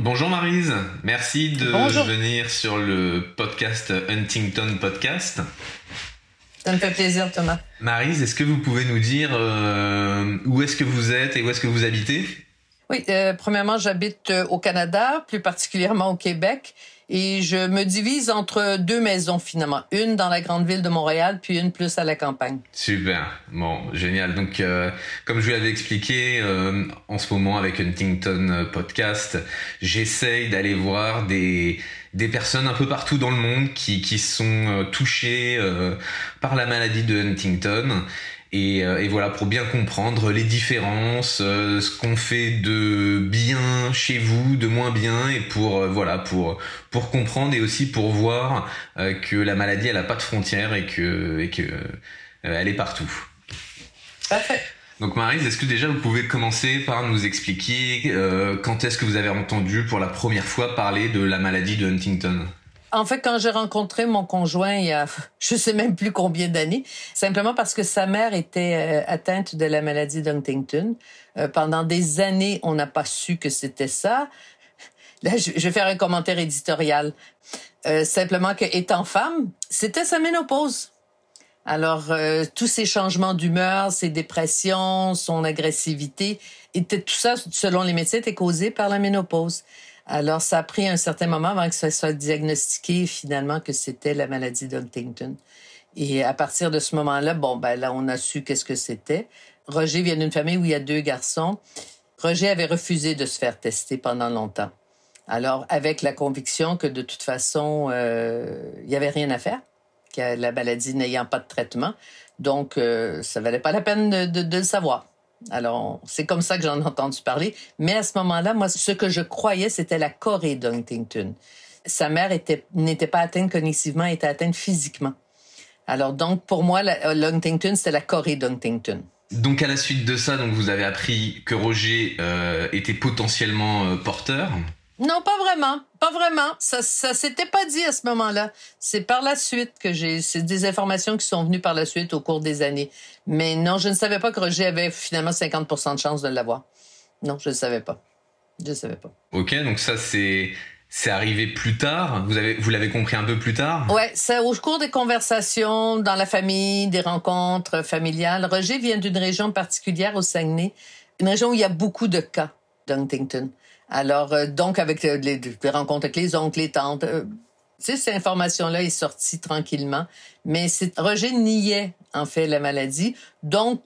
Bonjour Marise, merci de venir sur le podcast Huntington Podcast. Ça me fait plaisir Thomas. Marise, est-ce que vous pouvez nous dire euh, où est-ce que vous êtes et où est-ce que vous habitez? Oui, euh, premièrement, j'habite euh, au Canada, plus particulièrement au Québec, et je me divise entre deux maisons finalement, une dans la grande ville de Montréal, puis une plus à la campagne. Super, bon, génial. Donc, euh, comme je vous l'avais expliqué, euh, en ce moment avec Huntington Podcast, j'essaye d'aller voir des des personnes un peu partout dans le monde qui qui sont euh, touchées par la maladie de Huntington et, euh, et, voilà, pour bien comprendre les différences, euh, ce qu'on fait de bien chez vous, de moins bien, et pour euh, voilà, pour pour comprendre et aussi pour voir que la maladie, elle a pas de frontières et que et que elle est partout. Parfait. Donc Marise, est-ce que déjà vous pouvez commencer par nous expliquer quand est-ce que vous avez entendu pour la première fois parler de la maladie de Huntington? En fait, quand j'ai rencontré mon conjoint il y a, je sais même plus combien d'années, simplement parce que sa mère était euh, atteinte de la maladie d'Huntington. Euh, pendant des années, on n'a pas su que c'était ça. Là, je, vais faire un commentaire éditorial. Euh, simplement que, étant femme, c'était sa ménopause. Alors, tous ces changements d'humeur, ces dépressions, son agressivité, était tout ça, selon les médecins, était causé par la ménopause. Alors, ça a pris un certain moment avant que ça soit diagnostiqué finalement que c'était la maladie d'Huntington. Et à partir de ce moment-là, bon, ben là, on a su qu'est-ce que c'était. Roger vient d'une famille où il y a deux garçons. Roger avait refusé de se faire tester pendant longtemps. Alors, avec la conviction que de toute façon, euh, il y avait rien à faire, que la maladie n'ayant pas de traitement, donc euh, ça valait pas la peine de le savoir. Alors, c'est comme ça que j'en ai entendu parler. Mais à ce moment-là, moi, ce que je croyais, c'était la Corée d'Huntington. Sa mère n'était pas atteinte cognitivement, elle était atteinte physiquement. Alors, donc, pour moi, l'Huntington, c'était la Corée d'Huntington. Donc, à la suite de ça, donc, vous avez appris que Roger euh, était potentiellement euh, porteur. Non, pas vraiment. Pas vraiment. Ça, ça s'était pas dit à ce moment-là. C'est par la suite que j'ai, c'est des informations qui sont venues par la suite au cours des années. Mais non, je ne savais pas que Roger avait finalement 50% de chance de l'avoir. Non, je ne savais pas. Je ne savais pas. Ok, donc ça, c'est, c'est arrivé plus tard. Vous avez, vous l'avez compris un peu plus tard? Ouais, c'est au cours des conversations dans la famille, des rencontres familiales. Roger vient d'une région particulière au Saguenay, une région où il y a beaucoup de cas d'Huntington. Alors, euh, donc, avec euh, les, rencontres avec les oncles, les tantes, euh, tu sais, cette information-là est sortie tranquillement. Mais Roger niait, en fait, la maladie. Donc,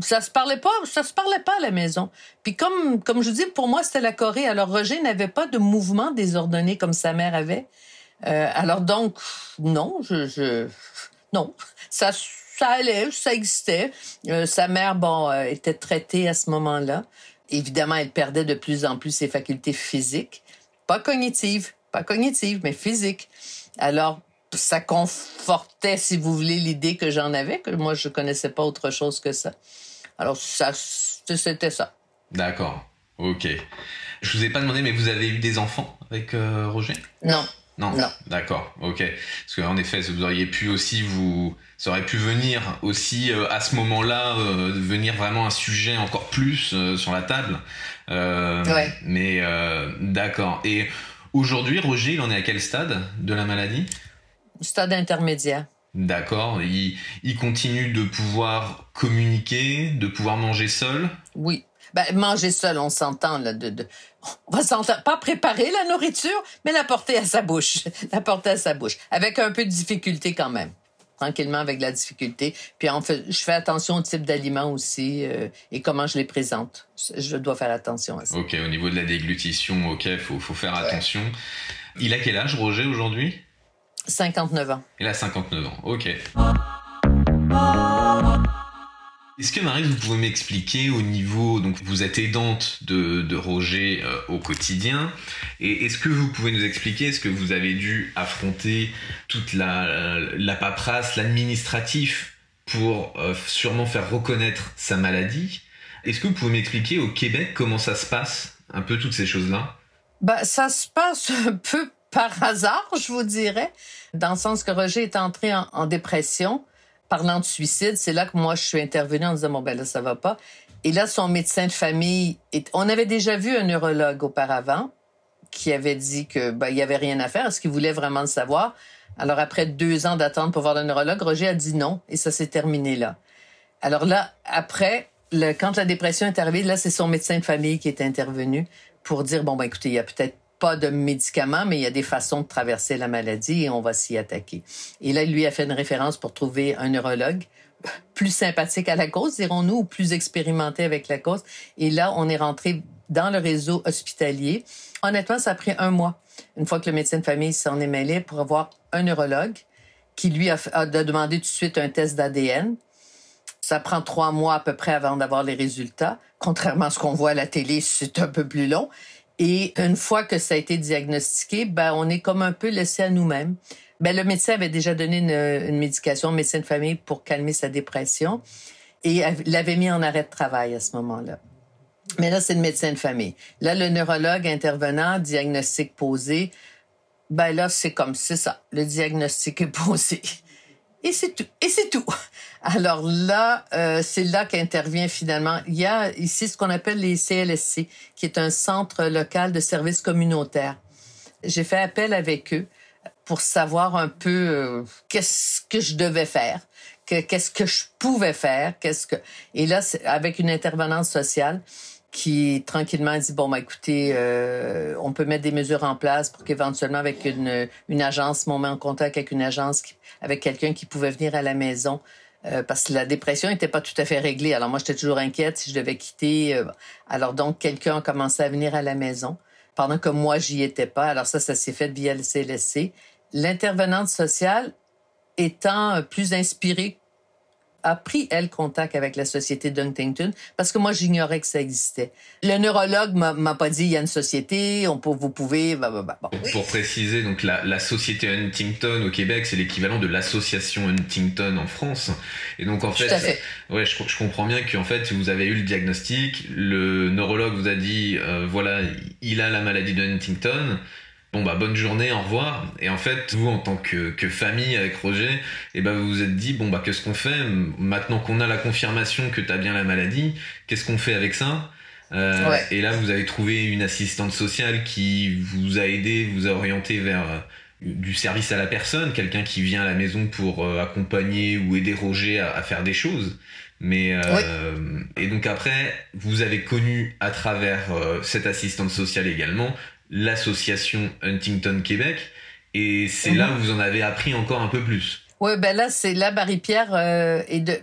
ça se parlait pas, ça se parlait pas à la maison. Puis comme, comme je dis, pour moi, c'était la Corée. Alors, Roger n'avait pas de mouvement désordonné comme sa mère avait. alors donc, non, je, je non, ça, ça allait, ça existait. sa mère, bon, était traitée à ce moment-là évidemment, elle perdait de plus en plus ses facultés physiques, pas cognitives, pas cognitives, mais physiques. Alors, ça confortait, si vous voulez, l'idée que j'en avais, que moi, je connaissais pas autre chose que ça. Alors, ça, c'était ça. D'accord. OK. Je vous ai pas demandé, mais vous avez eu des enfants avec euh, Roger? Non. Non. D'accord. Ok. Parce qu'en effet, vous auriez pu aussi vous, ça aurait pu venir aussi euh, à ce moment-là euh, venir vraiment un sujet encore plus euh, sur la table. ouais. Mais d'accord. Et aujourd'hui, Roger, il en est à quel stade de la maladie? Stade intermédiaire. D'accord. Il, il continue de pouvoir communiquer, de pouvoir manger seul? Oui. Ben, manger seul, on s'entend, là, de, de, on va s'entendre, pas préparer la nourriture, mais la porter à sa bouche. la porter à sa bouche. Avec un peu de difficulté quand même. Tranquillement avec la difficulté. Puis on fait, je fais attention au type d'aliments aussi euh, et comment je les présente. Je dois faire attention à ça. Ok, au niveau de la déglutition, ok, faut, faut faire attention. Il a quel âge, Roger, aujourd'hui? 59 ans. Il a 59 ans, ok. Est-ce que Marie, vous pouvez m'expliquer au niveau, donc vous êtes aidante de, de Roger euh, au quotidien, et est-ce que vous pouvez nous expliquer, est-ce que vous avez dû affronter toute la, la paperasse, l'administratif pour euh, sûrement faire reconnaître sa maladie? Est-ce que vous pouvez m'expliquer au Québec comment ça se passe, un peu toutes ces choses-là? Bah, Ça se passe un peu par hasard, je vous dirais, dans le sens que Roger est entré en, en dépression parlant de suicide, c'est là que moi, je suis intervenue en disant, bon, ben là, ça va pas. Et là, son médecin de famille, on avait déjà vu un neurologue auparavant qui avait dit que ben, il y avait rien à faire, est-ce qu'il voulait vraiment le savoir? Alors, après deux ans d'attente pour voir le neurologue, Roger a dit non, et ça s'est terminé là. Alors là, après, quand la dépression est arrivée, là, c'est son médecin de famille qui est intervenu pour dire, bon, ben écoutez, il y a peut-être pas de médicaments, mais il y a des façons de traverser la maladie et on va s'y attaquer. Et là, il lui a fait une référence pour trouver un neurologue plus sympathique à la cause, dirons-nous, ou plus expérimenté avec la cause. Et là, on est rentré dans le réseau hospitalier. Honnêtement, ça a pris un mois, une fois que le médecin de famille s'en est mêlé, pour avoir un neurologue qui, lui, a, a demandé tout de suite un test d'ADN. Ça prend trois mois à peu près avant d'avoir les résultats. Contrairement à ce qu'on voit à la télé, c'est un peu plus long. Et une fois que ça a été diagnostiqué, ben, on est comme un peu laissé à nous-mêmes. Ben, le médecin avait déjà donné une, une médication, un médecin de famille, pour calmer sa dépression et l'avait mis en arrêt de travail à ce moment-là. Mais là, c'est le médecin de famille. Là, le neurologue intervenant, diagnostic posé, ben là, c'est comme c'est ça. Le diagnostic est posé. Et c'est tout. Et c'est tout. Alors là, euh, c'est là qu'intervient finalement. Il y a ici ce qu'on appelle les CLSC, qui est un centre local de services communautaires. J'ai fait appel avec eux pour savoir un peu euh, qu'est-ce que je devais faire, qu'est-ce que je pouvais faire, qu'est-ce que et là avec une intervenante sociale qui tranquillement dit bon bah écoutez euh, on peut mettre des mesures en place pour qu'éventuellement avec une une agence on met en contact avec une agence avec quelqu'un qui pouvait venir à la maison euh, parce que la dépression n'était pas tout à fait réglée. Alors moi, j'étais toujours inquiète si je devais quitter. Euh, alors donc, quelqu'un a commencé à venir à la maison pendant que moi, j'y étais pas. Alors ça, ça s'est fait via le CLSC. L'intervenante sociale étant plus inspirée a pris, elle, contact avec la société d'Huntington parce que moi, j'ignorais que ça existait. Le neurologue m'a pas dit, il y a une société, on peut, vous pouvez... Bah, bah, bah, bon. Pour préciser, donc la, la société Huntington au Québec, c'est l'équivalent de l'association Huntington en France. Et donc, en fait, fait. ouais, je, je, comprends bien qu'en fait, vous avez eu le diagnostic, le neurologue vous a dit, euh, voilà, il a la maladie de Huntington, bon bah bonne journée, au revoir. Et en fait, vous en tant que, que famille avec Roger, et eh ben vous vous êtes dit bon bah qu'est-ce qu'on fait? Maintenant qu'on a la confirmation que tu as bien la maladie, qu'est-ce qu'on fait avec ça? Euh, ouais. Et là, vous avez trouvé une assistante sociale qui vous a aidé, vous a orienté vers euh, du service à la personne, quelqu'un qui vient à la maison pour euh, accompagner ou aider Roger à, à faire des choses. Mais euh, Oui. et donc après, vous avez connu à travers euh, cette assistante sociale également l'association Huntington Québec, et c'est Mhm. là où vous en avez appris encore un peu plus. Oui, ben là, c'est là, Marie-Pierre euh, et de.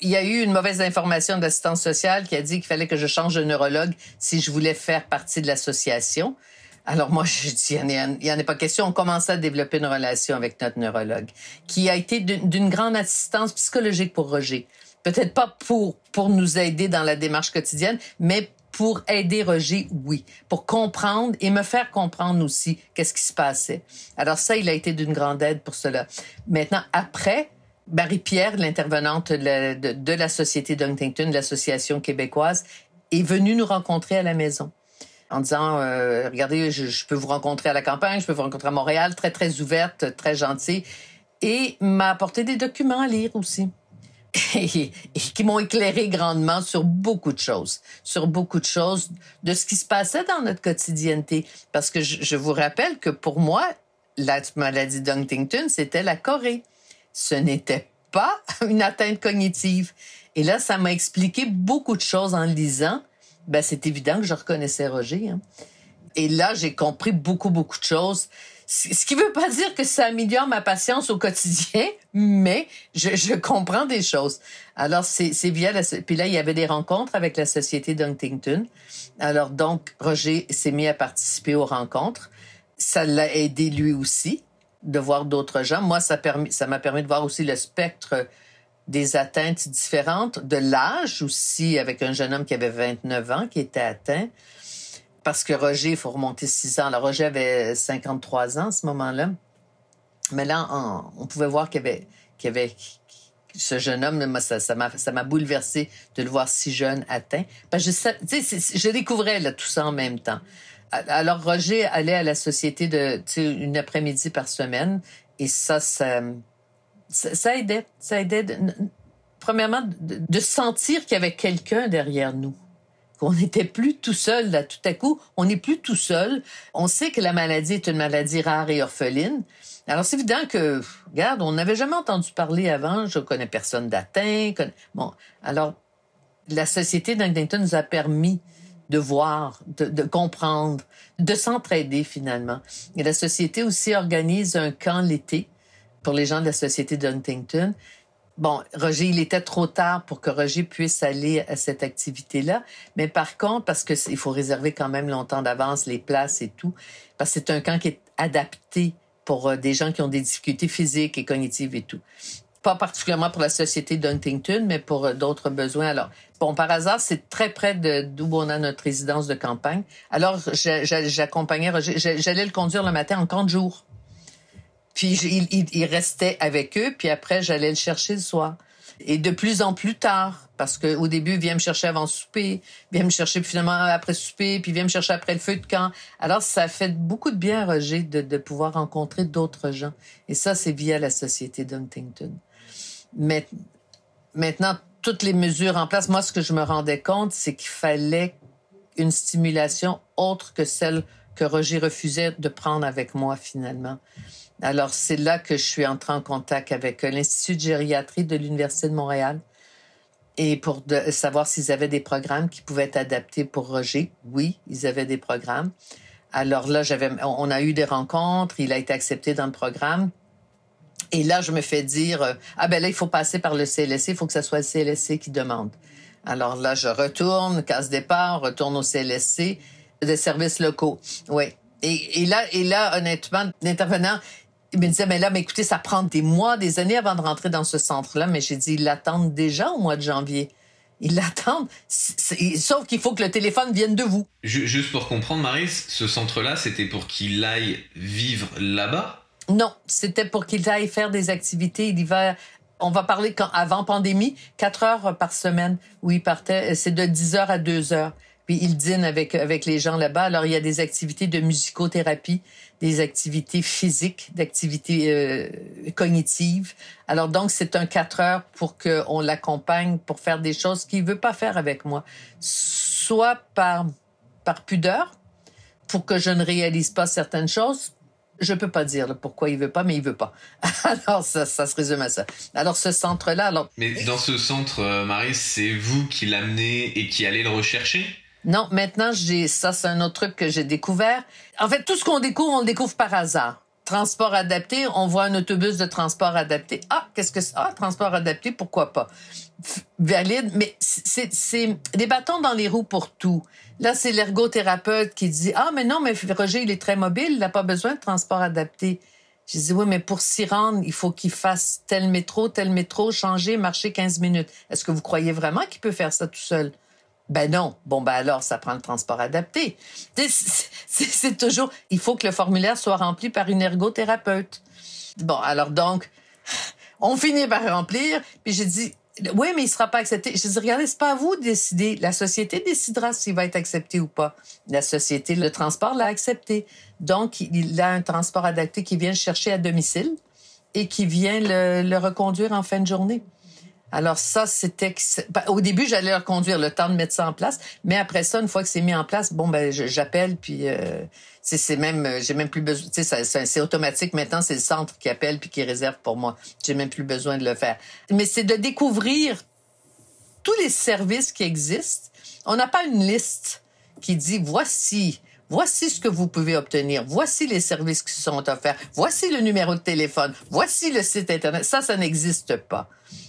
Il y a eu une mauvaise information d'assistance sociale qui a dit qu'il fallait que je change de neurologue si je voulais faire partie de l'association. Alors moi, je dis, il n'y en, a- en pas question. On commençait à développer une relation avec notre neurologue, qui a été d'une d'une grande assistance psychologique pour Roger. Peut-être pas pour pour nous aider dans la démarche quotidienne, mais pour aider Roger, oui, pour comprendre et me faire comprendre aussi qu'est-ce qui se passait. Alors ça, il a été d'une grande aide pour cela. Maintenant, après, Marie-Pierre, l'intervenante de, la- Société d'Huntington, de l'Association québécoise, est venue nous rencontrer à la maison en disant, euh, regardez, je peux vous rencontrer à la campagne, je peux vous rencontrer à Montréal, très, très ouverte, très gentille, et m'a apporté des documents à lire aussi. Et, qui m'ont éclairé grandement sur beaucoup de choses, sur beaucoup de choses de ce qui se passait dans notre quotidienneté. Parce que je, je vous rappelle que pour moi, la maladie d'Huntington, c'était la Corée. Ce n'était pas une atteinte cognitive. Et là, ça m'a expliqué beaucoup de choses en lisant ben c'est évident que je reconnaissais Roger. Hein. Et là, j'ai compris beaucoup, beaucoup de choses. Ce qui veut pas dire que ça améliore ma patience au quotidien, mais je, je comprends des choses. Alors, c'est via la... Puis là, il y avait des rencontres avec la Société d'Huntington. Alors, donc, Roger s'est mis à participer aux rencontres. Ça l'a aidé lui aussi de voir d'autres gens. Moi, ça m'a permis, de voir aussi le spectre des atteintes différentes, de l'âge aussi, avec un jeune homme qui avait 29 ans qui était atteint parce que Roger, il faut remonter six ans. Alors, Roger avait 53 ans à ce moment-là. Mais là, on, pouvait voir qu'il y avait, qu'il y avait ce jeune homme, ça, ça m'a, bouleversé de le voir si jeune atteint. Parce que je, découvrais tout ça en même temps. Alors, Roger allait à la société une après-midi par semaine. Et ça, ça, ça, aidait. Ça aidait, premièrement, de sentir qu'il y avait quelqu'un derrière nous qu'on n'était plus tout seul là tout à coup on n'est plus tout seul. On sait que la maladie est une maladie rare et orpheline. Alors c'est évident que regarde on n'avait jamais entendu parler avant. Je connais personne d'atteint bon alors la société d'Angleton nous a permis de voir, de, de comprendre, de s'entraider finalement. Et la société aussi organise un camp l'été pour les gens de la société d'Huntington Bon, Roger, il était trop tard pour que Roger puisse aller à cette activité-là. Mais par contre, parce que il faut réserver quand même longtemps d'avance les places et tout, parce que c'est un camp qui est adapté pour euh, des gens qui ont des difficultés physiques et cognitives et tout. Pas particulièrement pour la société d'Huntington, mais pour euh, d'autres besoins. Alors, bon, par hasard, c'est très près d'où on a notre résidence de campagne. Alors, j'accompagnais Roger, j'allais le conduire le matin en camp de jour. Puis il, restait avec eux, puis après, j'allais le chercher le soir. Et de plus en plus tard, parce qu'au début, il vient me chercher avant souper, vient me chercher finalement après souper, puis vient me chercher après le feu de camp. Alors, ça fait beaucoup de bien, Roger, de, de pouvoir rencontrer d'autres gens. Et ça, c'est via la Société d'Huntington. Mais maintenant, toutes les mesures en place, moi, ce que je me rendais compte, c'est qu'il fallait une stimulation autre que celle que Roger refusait de prendre avec moi, finalement. Alors, c'est là que je suis entrée en contact avec euh, l'Institut de gériatrie de l'Université de Montréal et pour savoir s'ils avaient des programmes qui pouvaient être adaptés pour Roger. Oui, ils avaient des programmes. Alors là, j'avais, on a eu des rencontres, il a été accepté dans le programme. Et là, je me fais dire, euh, ah ben là, il faut passer par le CLSC, il faut que ce soit le CLSC qui demande. Alors là, je retourne, casse départ, retourne au CLSC des services locaux. Oui. Et, là, et là, honnêtement, l'intervenant, il me disait, mais là, mais écoutez, ça prend des mois, des années avant de rentrer dans ce centre-là. Mais j'ai dit, ils l'attendent déjà au mois de janvier. Ils l'attendent. Sauf qu'il faut que le téléphone vienne de vous. Juste pour comprendre, Marie, ce centre-là, c'était pour qu'il aille vivre là-bas? Non, c'était pour qu'il aille faire des activités l'hiver. On va parler quand, avant pandémie, quatre heures par semaine où il partait. C'est de 10 heures à 2 heures. Puis il dîne avec, avec les gens là-bas. Alors, il y a des activités de musicothérapie des activités physiques, d'activités euh, cognitives. Alors donc c'est un quatre heures pour qu'on l'accompagne pour faire des choses qu'il veut pas faire avec moi, soit par par pudeur pour que je ne réalise pas certaines choses. Je peux pas dire pourquoi il veut pas, mais il veut pas. Alors ça, ça se résume à ça. Alors ce centre-là, alors. Mais dans ce centre, euh, Marie, c'est vous qui l'amenez et qui allez le rechercher? Non, maintenant, j'ai ça, c'est un autre truc que j'ai découvert. En fait, tout ce qu'on découvre, on le découvre par hasard. Transport adapté, on voit un autobus de transport adapté. Ah, qu'est-ce que c'est? Ah, transport adapté, pourquoi pas? Valide, mais c'est, des bâtons dans les roues pour tout. Là, c'est l'ergothérapeute qui dit, ah, mais non, mais Roger, il est très mobile, il n'a pas besoin de transport adapté. Je dis, oui, mais pour s'y rendre, il faut qu'il fasse tel métro, tel métro, changer, marcher 15 minutes. Est-ce que vous croyez vraiment qu'il peut faire ça tout seul? Ben non. Bon, ben alors, ça prend le transport adapté. C'est toujours, il faut que le formulaire soit rempli par une ergothérapeute. Bon, alors donc, on finit par remplir, puis j'ai dit, oui, mais il sera pas accepté. Je dis, regardez, c'est pas à vous de décider. La société décidera s'il va être accepté ou pas. La société, le transport l'a accepté. Donc, il a un transport adapté qui vient le chercher à domicile et qui vient le reconduire en fin de journée. Alors ça, c'était ben, au début, j'allais leur conduire le temps de mettre ça en place, mais après ça, une fois que c'est mis en place, bon ben j'appelle puis euh, c'est même euh, j'ai même plus besoin, c'est automatique maintenant, c'est le centre qui appelle puis qui réserve pour moi. J'ai même plus besoin de le faire. Mais c'est de découvrir tous les services qui existent. On n'a pas une liste qui dit voici, voici ce que vous pouvez obtenir, voici les services qui sont offerts, voici le numéro de téléphone, voici le site Internet. Ça, ça n'existe pas.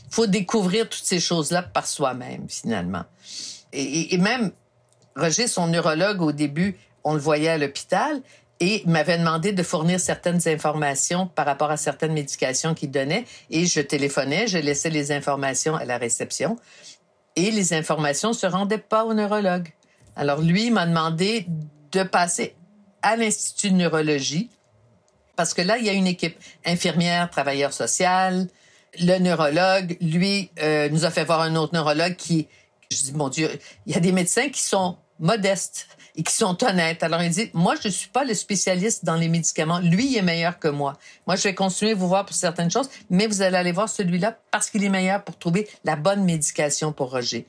Faut découvrir toutes ces choses-là par soi-même, finalement. Et, même, Roger, son neurologue, au début, on le voyait à l'hôpital, et m'avait demandé de fournir certaines informations par rapport à certaines médications qu'il donnait. Et je téléphonais, je laissais les informations à la réception. Et les informations se rendaient pas au neurologue. Alors lui m'a demandé de passer à l'Institut de neurologie parce que là, il y a une équipe infirmière, travailleur social, le neurologue, lui, euh, nous a fait voir un autre neurologue qui, je dis, mon Dieu, il y a des médecins qui sont modestes et qui sont honnêtes. Alors, il dit, moi, je ne suis pas le spécialiste dans les médicaments. Lui, il est meilleur que moi. Moi, je vais continuer à vous voir pour certaines choses, mais vous allez aller voir celui-là parce qu'il est meilleur pour trouver la bonne médication pour Roger.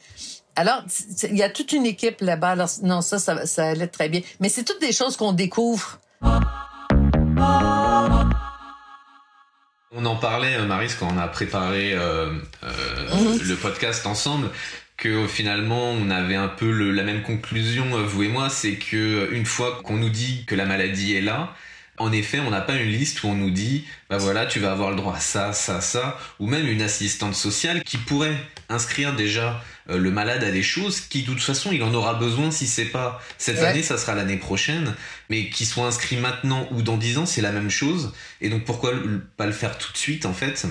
Alors, il y a toute une équipe là-bas. Alors, non, ça, ça, ça allait très bien. Mais c'est toutes des choses qu'on découvre. On en parlait, euh, Maris, quand on a préparé euh, euh, mhm. le podcast ensemble que finalement on avait un peu la même conclusion vous et moi, c'est que une fois qu'on nous dit que la maladie est là, en effet, on n'a pas une liste où on nous dit, bah voilà, tu vas avoir le droit à ça, ça, ça, ou même une assistante sociale qui pourrait inscrire déjà euh, le malade à des choses qui, de toute façon, il en aura besoin si c'est pas cette année, ça sera l'année prochaine, mais qui soit inscrit maintenant ou dans dix ans, c'est la même chose. Et donc pourquoi pas le faire tout de suite, en fait?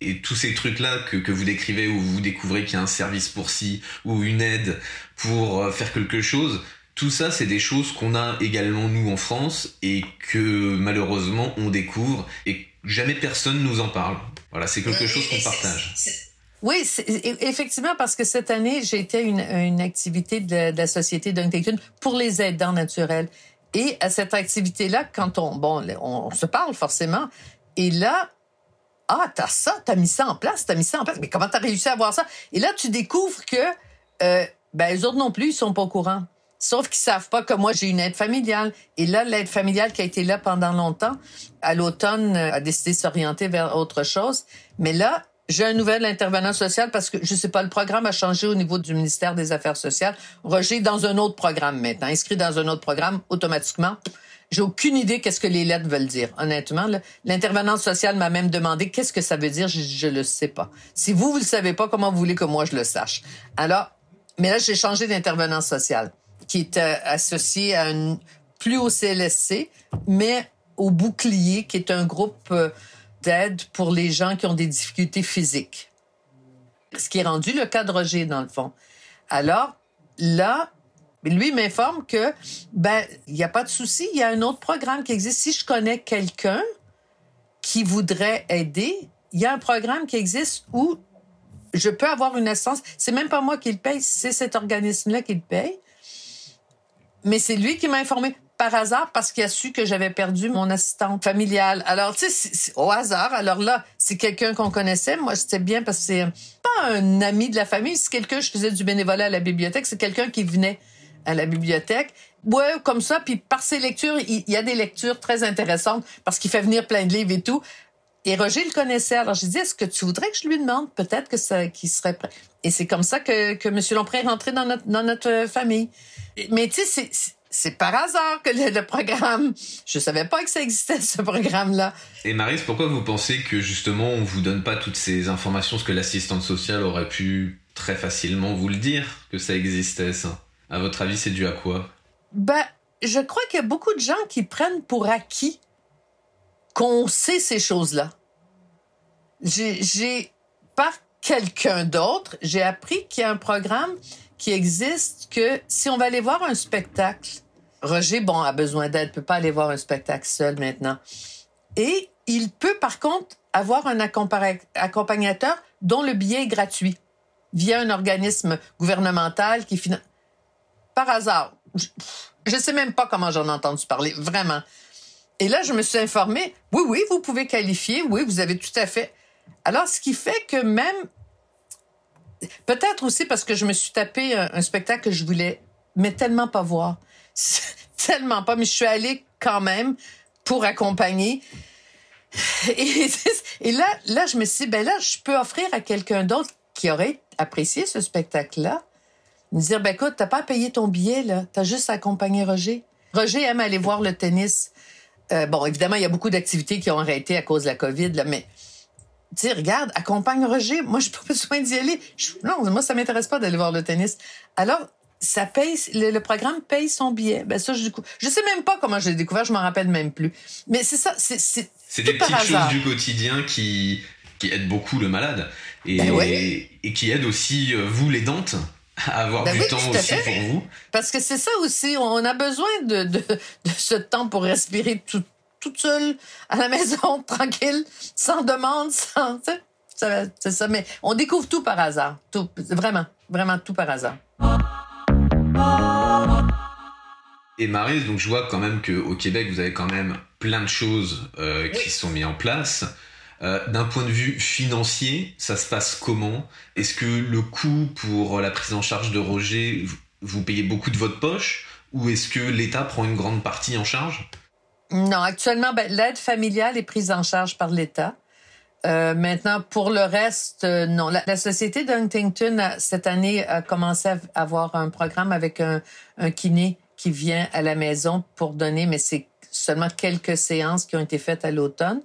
Et tous ces trucs-là que, que, vous décrivez où vous découvrez qu'il y a un service pour ci ou une aide pour euh, faire quelque chose, tout ça, c'est des choses qu'on a également nous en France et que malheureusement on découvre et jamais personne nous en parle. Voilà, c'est quelque chose qu'on partage. Oui, effectivement, parce que cette année, j'ai été une, une activité de, la Société Duntington pour les aidants naturels. Et à cette activité-là, quand on, bon, on, se parle forcément, et là, ah, t'as ça, t'as mis ça en place, t'as mis ça en place, mais comment t'as réussi à avoir ça? Et là, tu découvres que, euh, ben, les autres non plus, ils sont pas au courant. Sauf qu'ils savent pas que moi, j'ai une aide familiale. Et là, l'aide familiale qui a été là pendant longtemps, à l'automne, euh, a décidé de s'orienter vers autre chose. Mais là, j'ai un nouvel intervenant social parce que, je sais pas, le programme a changé au niveau du ministère des Affaires sociales. Roger dans un autre programme maintenant, inscrit dans un autre programme automatiquement. J'ai aucune idée qu'est-ce que les lettres veulent dire, honnêtement. L'intervenant social m'a même demandé qu'est-ce que ça veut dire, je, ne le sais pas. Si vous, vous le savez pas, comment vous voulez que moi je le sache? Alors, mais là, j'ai changé d'intervenant social qui est euh, associé plus au CLSC, mais au Bouclier, qui est un groupe euh, d'aide pour les gens qui ont des difficultés physiques. Ce qui est rendu le cas de Roger, dans le fond. Alors, là, lui m'informe que, ben, il n'y a pas de souci, il y a un autre programme qui existe. Si je connais quelqu'un qui voudrait aider, il y a un programme qui existe où je peux avoir une assistance. C'est même pas moi qui le paye, c'est cet organisme-là qui le paye. Mais c'est lui qui m'a informé par hasard parce qu'il a su que j'avais perdu mon assistante familiale. Alors, tu sais, au hasard. Alors là, c'est quelqu'un qu'on connaissait. Moi, c'était bien parce que c'est pas un ami de la famille. C'est quelqu'un, je faisais du bénévolat à la bibliothèque. C'est quelqu'un qui venait à la bibliothèque. Ouais, comme ça. Puis par ses lectures, il, y a des lectures très intéressantes parce qu'il fait venir plein de livres et tout. Et Roger le connaissait. Alors j'ai dit, est-ce que tu voudrais que je lui demande? Peut-être que ça, qu'il serait prêt. Et c'est comme ça que, que M. Lompré est rentré dans notre, dans notre famille. Mais tu sais, c'est par hasard que le, programme, je savais pas que ça existait ce programme-là. Et Maris, pourquoi vous pensez que justement on vous donne pas toutes ces informations, ce que l'assistante sociale aurait pu très facilement vous le dire que ça existait ça? À votre avis, c'est dû à quoi? Ben, je crois qu'il y a beaucoup de gens qui prennent pour acquis qu'on sait ces choses-là. J'ai, par quelqu'un d'autre, j'ai appris qu'il y a un programme qui existe que si on va aller voir un spectacle, Roger, bon, a besoin d'aide, peut pas aller voir un spectacle seul maintenant. Et il peut, par contre, avoir un accompagnateur dont le billet est gratuit via un organisme gouvernemental qui finance. Par hasard. Je ne sais même pas comment j'en ai entendu parler, vraiment. Et là, je me suis informée. Oui, oui, vous pouvez qualifier. Oui, vous avez tout à fait. Alors, ce qui fait que même, peut-être aussi parce que je me suis tapé un, spectacle que je voulais, mais tellement pas voir. tellement pas, mais je suis allée quand même pour accompagner. Et, là, là, je me suis dit, ben là, je peux offrir à quelqu'un d'autre qui aurait apprécié ce spectacle-là Me dire, ben écoute, t'as pas à payer ton billet, là. T'as juste à accompagner Roger. Roger aime aller voir le tennis. Euh, bon, évidemment, il y a beaucoup d'activités qui ont arrêté à cause de la COVID, là, mais tu sais, regarde, accompagne Roger. Moi, j'ai pas besoin d'y aller. non, moi, ça m'intéresse pas d'aller voir le tennis. Alors, ça paye, le, programme paye son billet. Ben ça, je, je sais même pas comment je l'ai découvert, je m'en rappelle même plus. Mais c'est ça, c'est c'est des petites choses du quotidien qui qui aident beaucoup le malade et ben et qui aident aussi euh, vous les dentes avoir ben du temps aussi pour vous. Parce que c'est ça aussi, on a besoin de, de, de ce temps pour respirer tout, toute seule à la maison, tranquille, sans demande, sans. C'est ça, mais on découvre tout par hasard. Tout, vraiment, vraiment tout par hasard. Et Marise, donc je vois quand même qu'au Québec, vous avez quand même plein de choses euh, qui sont mises en place. Euh, d'un point de vue financier, ça se passe comment? Est-ce que le coût pour la prise en charge de Roger, vous payez beaucoup de votre poche? Ou est-ce que l'État prend une grande partie en charge? Non, actuellement, ben, l'aide familiale est prise en charge par l'État. Euh, maintenant, pour le reste, euh, non. La, société d'Huntington, cette année, a commencé à avoir un programme avec un, un kiné qui vient à la maison pour donner, mais c'est seulement quelques séances qui ont été faites à l'automne.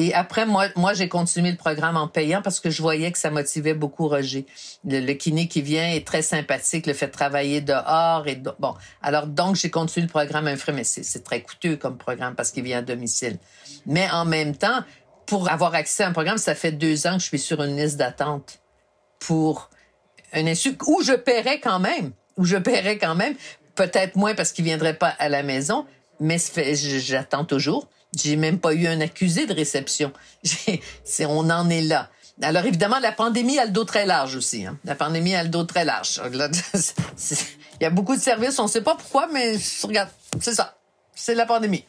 Et après, moi, moi j'ai continué le programme en payant parce que je voyais que ça motivait beaucoup Roger. Le, kiné qui vient est très sympathique, le fait travailler dehors. et Bon, alors donc, j'ai continué le programme un frais, mais c'est très coûteux comme programme parce qu'il vient à domicile. Mais en même temps, pour avoir accès à un programme, ça fait deux ans que je suis sur une liste d'attente pour un insu où je paierais quand même, où je paierais quand même, peut-être moins parce qu'il viendrait pas à la maison, mais j'attends toujours. J'ai même pas eu un accusé de réception. on en est là. Alors évidemment, la pandémie a le dos très large aussi. Hein. La pandémie a le dos très large. Il y a beaucoup de services, on ne sait pas pourquoi, mais regarde, c'est ça. C'est la pandémie.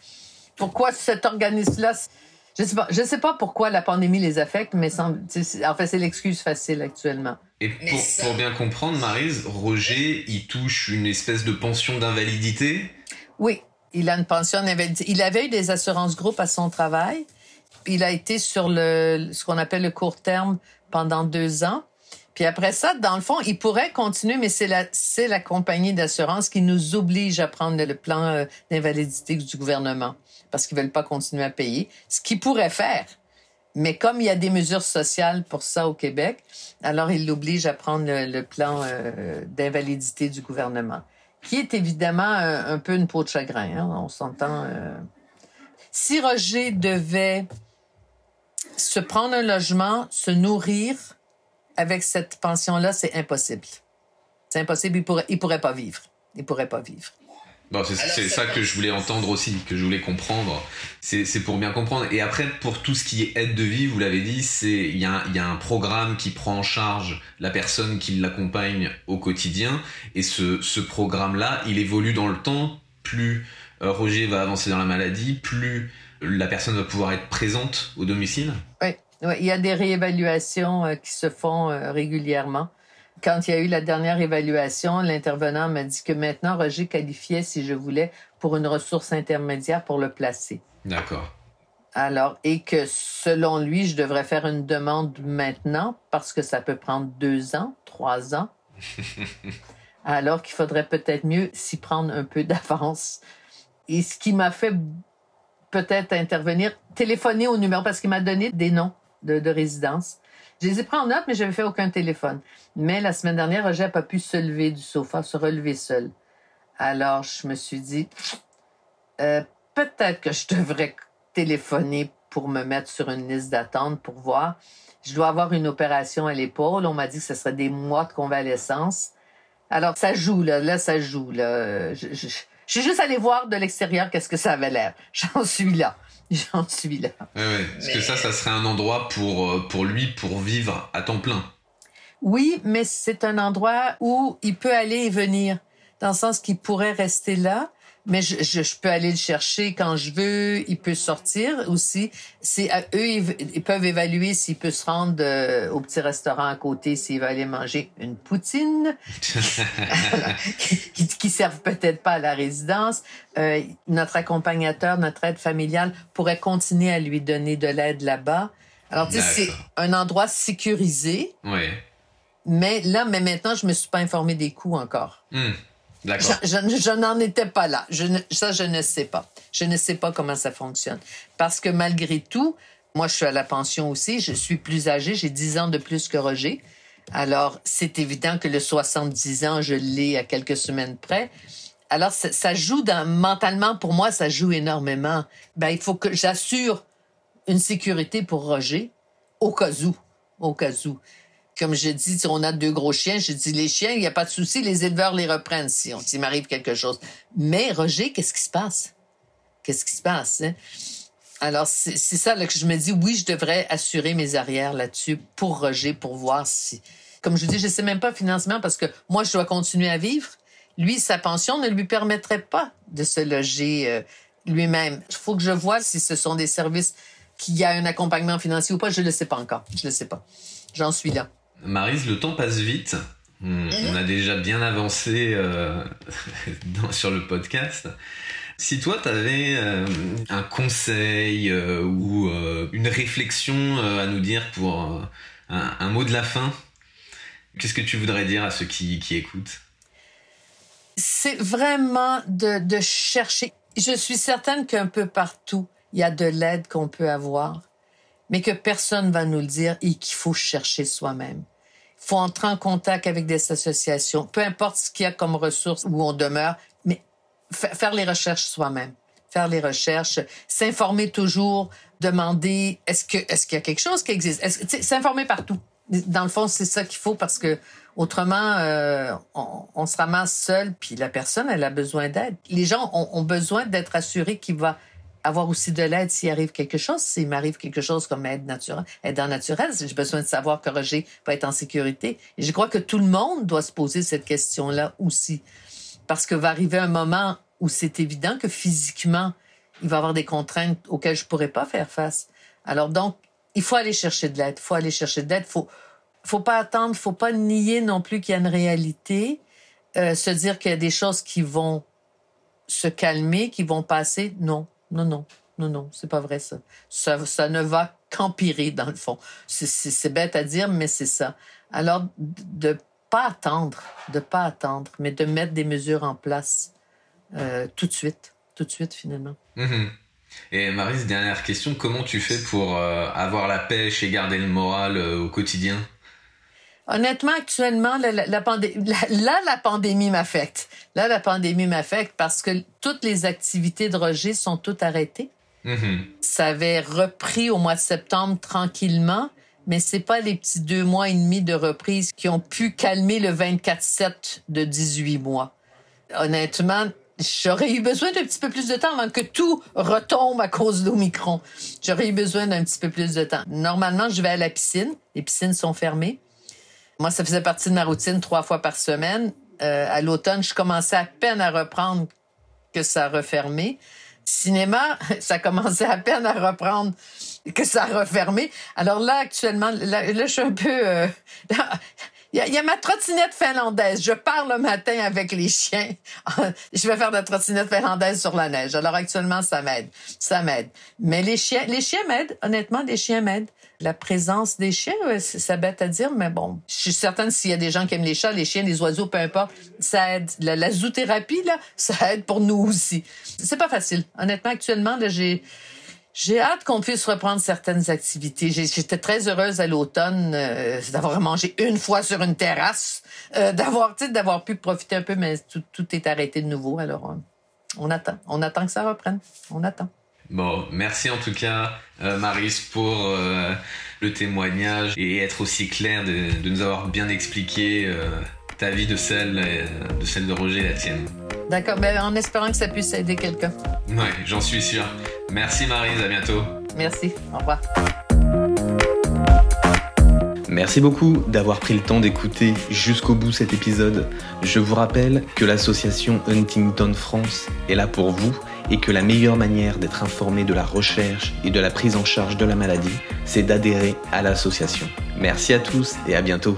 Pourquoi cet organisme-là je sais pas, je sais pas pourquoi la pandémie les affecte, mais en fait, c'est l'excuse facile actuellement. Et pour, pour bien comprendre, Marise, Roger, il touche une espèce de pension d'invalidité? Oui, il a une pension. Il avait eu des assurances groupes à son travail. Il a été sur le ce qu'on appelle le court terme pendant deux ans. Puis après ça, dans le fond, il pourrait continuer, mais c'est la c'est la compagnie d'assurance qui nous oblige à prendre le plan euh, d'invalidité du gouvernement parce qu'ils veulent pas continuer à payer. Ce qu'il pourrait faire. Mais comme il y a des mesures sociales pour ça au Québec, alors il l'oblige à prendre le, plan euh, d'invalidité du gouvernement qui est évidemment un, peu une peau de chagrin. Hein, on s'entend. Euh. Si Roger devait se prendre un logement, se nourrir avec cette pension-là, c'est impossible. C'est impossible. Il pourrait, il pourrait pas vivre. Il pourrait pas vivre c'est ça que je voulais entendre aussi, que je voulais comprendre. C'est pour bien comprendre. Et après, pour tout ce qui est aide de vie, vous l'avez dit, c'est il y, a, y a un programme qui prend en charge la personne qui l'accompagne au quotidien. Et ce, ce programme-là, il évolue dans le temps. Plus euh, Roger va avancer dans la maladie, plus la personne va pouvoir être présente au domicile. Oui, il y a des réévaluations euh, qui se font euh, régulièrement. Quand il y a eu la dernière évaluation, l'intervenant m'a dit que maintenant, Roger qualifiait, si je voulais, pour une ressource intermédiaire pour le placer. D'accord. Alors, et que selon lui, je devrais faire une demande maintenant parce que ça peut prendre deux ans, trois ans. alors qu'il faudrait peut-être mieux s'y prendre un peu d'avance. Et ce qui m'a fait peut-être intervenir, téléphoner au numéro parce qu'il m'a donné des noms de, de résidence. Je les ai pris en note, mais j'avais fait aucun téléphone. Mais la semaine dernière, Roger n'a pas pu se lever du sofa, se relever seul. Alors, je me suis dit, euh, peut-être que je devrais téléphoner pour me mettre sur une liste d'attente pour voir. Je dois avoir une opération à l'épaule. On m'a dit que ce serait des mois de convalescence. Alors, ça joue, là. Là, ça joue, là. Je, je, je suis juste allée voir de l'extérieur qu'est-ce que ça avait l'air. J'en suis là. J'en suis là. Ouais, ouais. Parce que ça, ça serait un endroit pour, euh, pour lui, pour vivre à temps plein. Oui, mais c'est un endroit où il peut aller et venir, dans le sens qu'il pourrait rester là, mais je, je, peux aller le chercher quand je veux. Il peut sortir aussi. C'est à eux, ils, peuvent évaluer s'il peut se rendre euh, au petit restaurant à côté, s'il va aller manger une poutine, qui, qui servent peut-être pas à la résidence. Euh, notre accompagnateur, notre aide familiale pourrait continuer à lui donner de l'aide là-bas. Alors, tu sais, c'est un endroit sécurisé. Oui Mais là, mais maintenant, je me suis pas informé des coûts encore. Hmm. Je, n'en étais pas là. Je ne- ça, je ne sais pas. Je ne sais pas comment ça fonctionne. Parce que malgré tout, moi, je suis à la pension aussi. Je suis plus âgée. J'ai 10 ans de plus que Roger. Alors, c'est évident que le 70 ans, je l'ai à quelques semaines près. Alors, ça, joue mentalement, pour moi, ça joue énormément. Ben, il faut que j'assure une sécurité pour Roger, au cas où. Au cas où. Comme je dis, si on a deux gros chiens, je dis les chiens, il n'y a pas de souci, les éleveurs les reprennent si on- s'il m'arrive quelque chose. Mais Roger, qu'est-ce qui se passe? Qu'est-ce qui se passe? hein? Alors, c'est ça que je me dis, oui, je devrais assurer mes arrières là-dessus pour Roger, pour voir si... Comme je dis, je ne sais même pas financement parce que moi, je dois continuer à vivre. Lui, sa pension ne lui permettrait pas de se loger euh, lui-même. Il faut que je vois si ce sont des services qu'il y a un accompagnement financier ou pas. Je ne le sais pas encore. Je ne le sais pas. J'en suis là. Marise, le temps passe vite. On, on a déjà bien avancé euh, dans- sur le podcast. Si toi, tu avais un conseil euh, ou euh, une réflexion euh, à nous dire pour euh, un, un mot de la fin, qu'est-ce que tu voudrais dire à ceux qui, qui écoutent? C'est vraiment de, de chercher. Je suis certaine qu'un peu partout, il y a de l'aide qu'on peut avoir, mais que personne va nous le dire et qu'il faut chercher soi-même. Faut entrer en contact avec des associations, peu importe ce qu'il y a comme ressources où on demeure, mais fa- faire les recherches soi-même. Faire les recherches, s'informer toujours, demander est-ce que est-ce qu'il y a quelque chose qui existe, s'informer partout. Dans le fond, c'est ça qu'il faut parce que autrement, euh, on, on se ramasse seul, puis la personne, elle a besoin d'aide. Les gens ont, ont besoin d'être assurés qu'il va avoir aussi de l'aide s'il arrive quelque chose. S'il m'arrive quelque chose comme aide naturelle, aide en naturelle, j'ai besoin de savoir que Roger va être en sécurité. Et je crois que tout le monde doit se poser cette question-là aussi. Parce que va arriver un moment où c'est évident que physiquement, il va y avoir des contraintes auxquelles je pourrais pas faire face. Alors donc, il faut aller chercher de l'aide. Il faut aller chercher de l'aide. Faut, faut pas attendre. Faut pas nier non plus qu'il y a une réalité. Euh, se dire qu'il y a des choses qui vont se calmer, qui vont passer. Non, non, non, non, non, c'est pas vrai ça. Ça, ne va qu'empirer dans le fond. C'est- bête à dire, mais c'est ça. Alors, de pas attendre, de pas attendre, mais de mettre des mesures en place euh, tout de suite, tout de suite finalement. Mhm. Et Marise, dernière question, comment tu fais pour euh, avoir la pêche et garder le moral euh, au quotidien? Honnêtement, actuellement, la, la, la pandé- la- là, la pandémie m'affecte. Là, la pandémie m'affecte parce que toutes les activités de Roger sont toutes arrêtées. Mhm. Ça avait repris au mois de septembre tranquillement, mais c'est pas les petits deux mois et demi de reprise qui ont pu calmer le 24-7 de 18 mois. Honnêtement, j'aurais eu besoin d'un petit peu plus de temps avant que tout retombe à cause d'Omicron. J'aurais eu besoin d'un petit peu plus de temps. Normalement, je vais à la piscine. Les piscines sont fermées. Moi, ça faisait partie de ma routine trois fois par semaine. Euh, à l'automne, je commençais à peine à reprendre que ça a refermé. Cinéma, ça commençait à peine à reprendre que ça a refermé. Alors là, actuellement, là, là, je suis un peu... euh, Il y, y a ma trottinette finlandaise. Je pars le matin avec les chiens. je vais faire de la trottinette finlandaise sur la neige. Alors actuellement, ça m'aide. Ça m'aide. Mais les chiens, les chiens m'aident. Honnêtement, les chiens m'aident. La présence des chiens, ouais, c'est bête à dire, mais bon, je suis certaine s'il y a des gens qui aiment les chats, les chiens, les oiseaux, peu importe, ça aide. La, zoothérapie, là, ça aide pour nous aussi. C'est pas facile. Honnêtement, actuellement, là, j'ai, j'ai hâte qu'on puisse reprendre certaines activités. J'étais très heureuse à l'automne euh, d'avoir mangé une fois sur une terrasse, euh, d'avoir, d'avoir pu profiter un peu, mais tout, tout est arrêté de nouveau. Alors, on attend. On attend que ça reprenne. On attend. Bon, merci en tout cas, euh, Maris, pour euh, le témoignage et être aussi clair de, de nous avoir bien expliqué euh, ta vie de celle, euh, de celle de Roger et la tienne. D'accord. Ben, en espérant que ça puisse aider quelqu'un. Ouais, j'en suis sûr. Merci Marise, à bientôt. Merci. Au revoir. Merci beaucoup d'avoir pris le temps d'écouter jusqu'au bout cet épisode. Je vous rappelle que l'association Huntington France est là pour vous et que la meilleure manière d'être informé de la recherche et de la prise en charge de la maladie, c'est d'adhérer à l'association. Merci à tous et à bientôt.